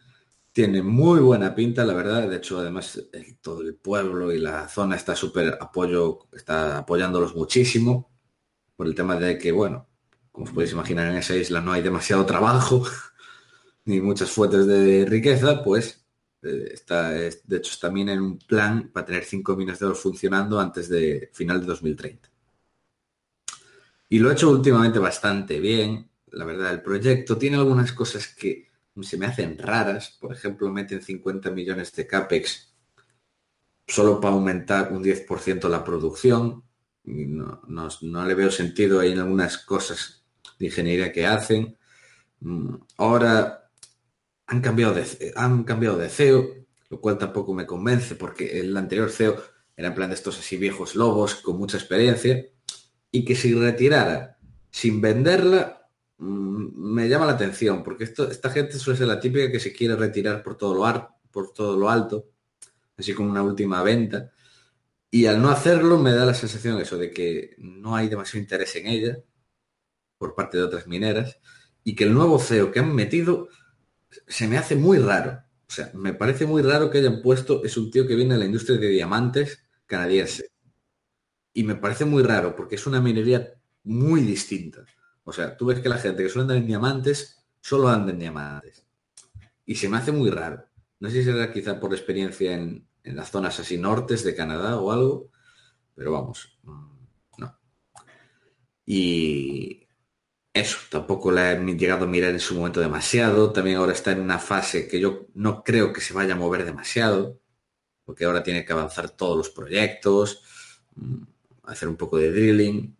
Tiene muy buena pinta, la verdad. De hecho, además, todo el pueblo y la zona está súper apoyo, está apoyándolos muchísimo por el tema de que, bueno, como os podéis imaginar, en esa isla no hay demasiado trabajo ni muchas fuentes de riqueza, pues eh, está, de hecho, también en un plan para tener cinco minas de oro funcionando antes de final de 2030. Y lo ha hecho últimamente bastante bien, la verdad, el proyecto tiene algunas cosas que se me hacen raras. Por ejemplo, meten 50 millones de CAPEX solo para aumentar un 10% la producción no, no, le veo sentido ahí en algunas cosas de ingeniería que hacen. Mm, ahora han cambiado de, han cambiado de CEO, lo cual tampoco me convence porque el anterior CEO era en plan de estos así viejos lobos con mucha experiencia y que si retirara sin venderla me llama la atención porque esto, esta gente suele ser la típica que se quiere retirar por todo lo, todo lo alto, así como una última venta y al no hacerlo me da la sensación eso de que no hay demasiado interés en ella por parte de otras mineras y que el nuevo CEO que han metido se me hace muy raro. O sea, me parece muy raro que hayan puesto, es un tío que viene de la industria de diamantes canadiense. Y me parece muy raro porque es una minería muy distinta. O sea, tú ves que la gente que suele andar en diamantes solo anda en diamantes. Y se me hace muy raro. No sé si será quizá por experiencia en, en las zonas así nortes de Canadá o algo, pero vamos, mm, no. Y eso, tampoco la he llegado a mirar en su momento demasiado, también ahora está en una fase que yo no creo que se vaya a mover demasiado, porque ahora tiene que avanzar todos los proyectos, mm, hacer un poco de drilling,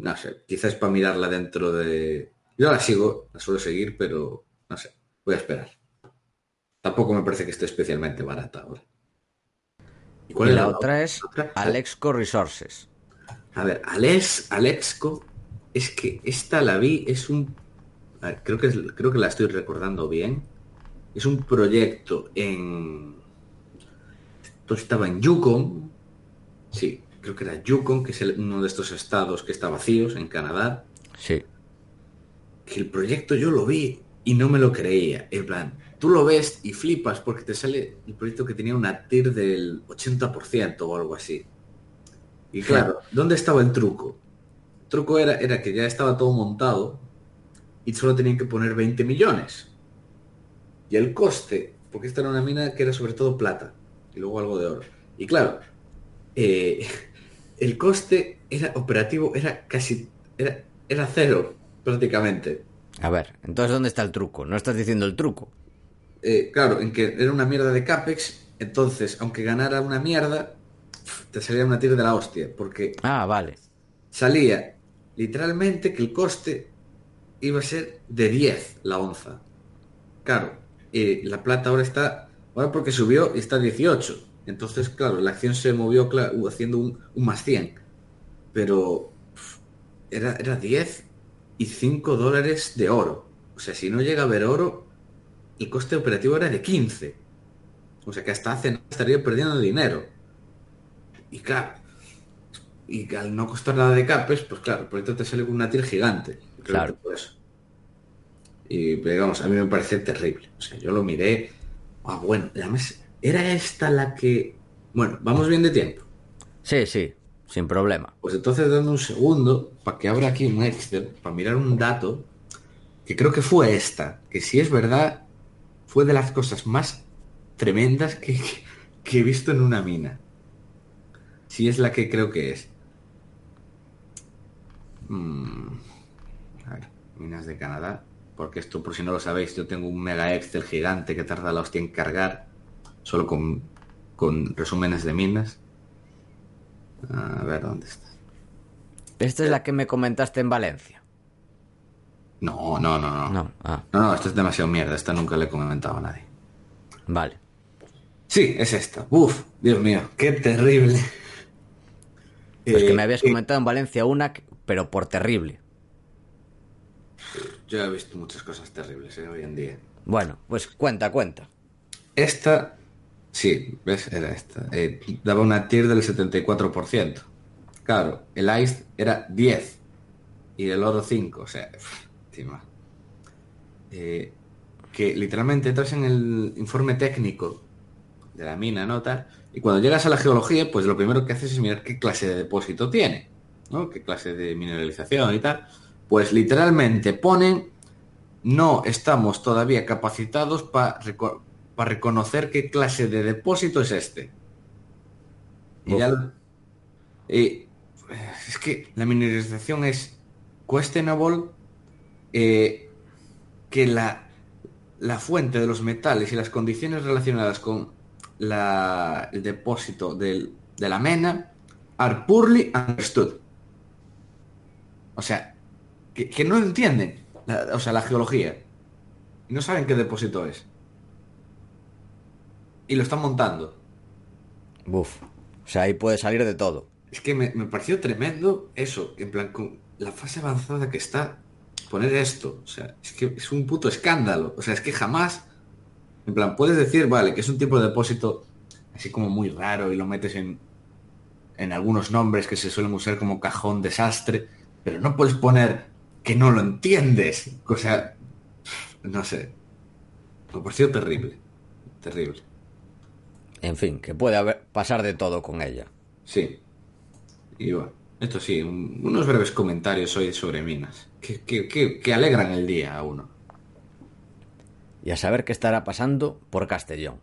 no sé, quizás para mirarla dentro de Yo la sigo, la suelo seguir, pero no sé, voy a esperar. Tampoco me parece que esté especialmente barata ahora. ¿Y cuál es la, otra? es Alexco Resources. A ver, Alex, Alexco, es que esta la vi, es un... creo, que creo que la estoy recordando bien. Es un proyecto en... Esto estaba en Yukon. Sí, creo que era Yukon, que es uno de estos estados que está vacíos en Canadá. Sí. Que el proyecto yo lo vi y no me lo creía. En plan, tú lo ves y flipas porque te sale el proyecto que tenía una TIR del 80% o algo así. Y claro, ¿dónde estaba el truco? El truco era, era que ya estaba todo montado y solo tenían que poner 20 millones. Y el coste, porque esta era una mina que era sobre todo plata y luego algo de oro. Y claro, eh, el coste era operativo, era casi, era, era cero prácticamente. A ver, entonces ¿dónde está el truco? No estás diciendo el truco. Eh, claro, en que era una mierda de CAPEX, entonces, aunque ganara una mierda, te salía una tira de la hostia, porque... Ah, vale. Salía literalmente que el coste iba a ser de 10 la onza. Claro, y la plata ahora está... Ahora porque subió y está a 18. Entonces, claro, la acción se movió haciendo un, más 100. Pero era, era 10 y 5 dólares de oro. O sea, si no llega a haber oro, el coste operativo era de 15. O sea que hasta hace estaría perdiendo dinero. Y claro, y al no costar nada de capes, pues claro, el proyecto te sale con una TIR gigante. Claro. Y digamos, a mí me parece terrible. O sea, yo lo miré. Ah, bueno, además, era esta la que. Bueno, vamos bien de tiempo. Sí, sí, sin problema. Pues entonces dame un segundo para que abra aquí un Excel, para mirar un dato, que creo que fue esta, que si es verdad, fue de las cosas más tremendas que, he visto en una mina. Si es la que creo que es. Mm, a ver, minas de Canadá. Porque esto, por si no lo sabéis, yo tengo un mega Excel gigante que tarda la hostia en cargar. Solo con, con resúmenes de minas. A ver, ¿dónde está? Esta es la que me comentaste en Valencia. No, no, no, no. No, ah. no, no, esto es demasiado mierda. Esta nunca le he comentado a nadie. Vale. Sí, es esta. Uf, Dios mío, qué terrible. Pues que me habías eh, comentado en Valencia una, pero por terrible. Yo he visto muchas cosas terribles ¿eh? hoy en día. Bueno, pues cuenta, cuenta. Esta, sí, ¿ves? Era esta. Eh, daba una tier del 74%. Claro, el ICE era 10 y el oro 5, o sea, encima. Eh, que literalmente entras en el informe técnico de la mina, ¿no? y cuando llegas a la geología, pues lo primero que haces es mirar qué clase de depósito tiene, ¿no? Qué clase de mineralización y tal. Pues literalmente ponen, no estamos todavía capacitados para reconocer qué clase de depósito es este. Y ya es que la mineralización es questionable, eh, que la, la fuente de los metales y las condiciones relacionadas con la, el depósito del, de la mena are poorly understood. O sea, que, no entienden la, o sea, la geología. Y no saben qué depósito es. Y lo están montando. Buf. O sea, ahí puede salir de todo. Es que me, me pareció tremendo eso. En plan, con la fase avanzada que está, poner esto. O sea, es que es un puto escándalo. O sea, es que jamás en plan, puedes decir, vale, que es un tipo de depósito así como muy raro y lo metes en, en algunos nombres que se suelen usar como cajón desastre, pero no puedes poner que no lo entiendes. O sea, no sé. Me pareció terrible. Terrible. En fin, que puede haber, pasar de todo con ella. Sí. Y bueno, esto sí, unos breves comentarios hoy sobre minas, que, que, que alegran el día a uno y a saber qué estará pasando por Castellón.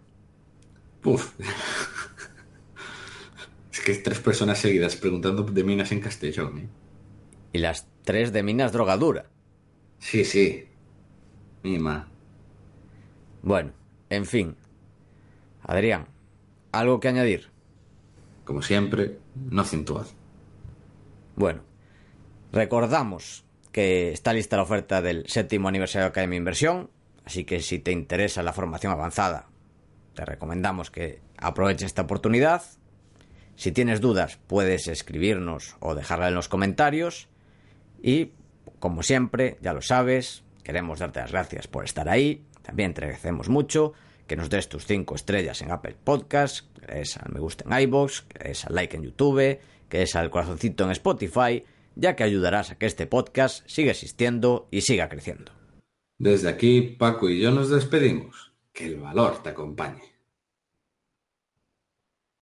Uf. es que tres personas seguidas preguntando de minas en Castellón. ¿eh? Y las tres de minas drogadura. Sí, sí. Mima. Bueno, en fin. Adrián, ¿algo que añadir? Como siempre, no cintuad. Bueno, recordamos que está lista la oferta del séptimo aniversario de Academia Inversión, así que si te interesa la formación avanzada, te recomendamos que aproveches esta oportunidad. Si tienes dudas, puedes escribirnos o dejarla en los comentarios. Y, como siempre, ya lo sabes, queremos darte las gracias por estar ahí. También te agradecemos mucho que nos des tus 5 estrellas en Apple Podcasts, que des al me gusta en iBox, que des al like en YouTube, que des al corazoncito en Spotify, ya que ayudarás a que este podcast siga existiendo y siga creciendo. Desde aquí, Paco y yo nos despedimos. Que el valor te acompañe.